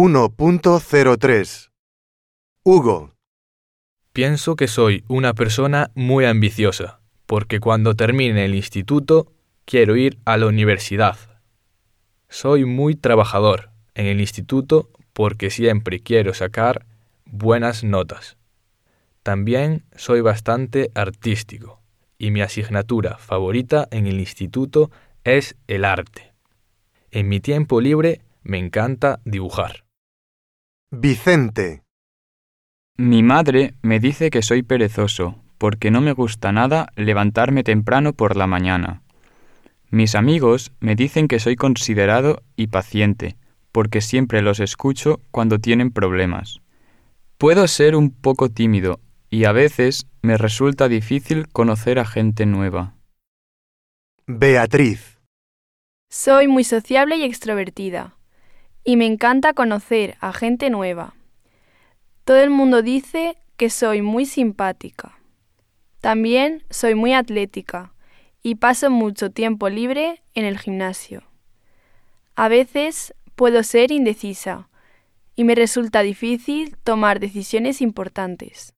1.03 Hugo, Pienso que soy una persona muy ambiciosa, porque cuando termine el instituto quiero ir a la universidad. Soy muy trabajador en el instituto porque siempre quiero sacar buenas notas. También soy bastante artístico y mi asignatura favorita en el instituto es el arte. En mi tiempo libre me encanta dibujar. Vicente, Mi madre me dice que soy perezoso, porque no me gusta nada levantarme temprano por la mañana. Mis amigos me dicen que soy considerado y paciente, porque siempre los escucho cuando tienen problemas. Puedo ser un poco tímido y a veces me resulta difícil conocer a gente nueva. Beatriz, Soy muy sociable y extrovertida, y me encanta conocer a gente nueva. Todo el mundo dice que soy muy simpática. También soy muy atlética y paso mucho tiempo libre en el gimnasio. A veces puedo ser indecisa y me resulta difícil tomar decisiones importantes.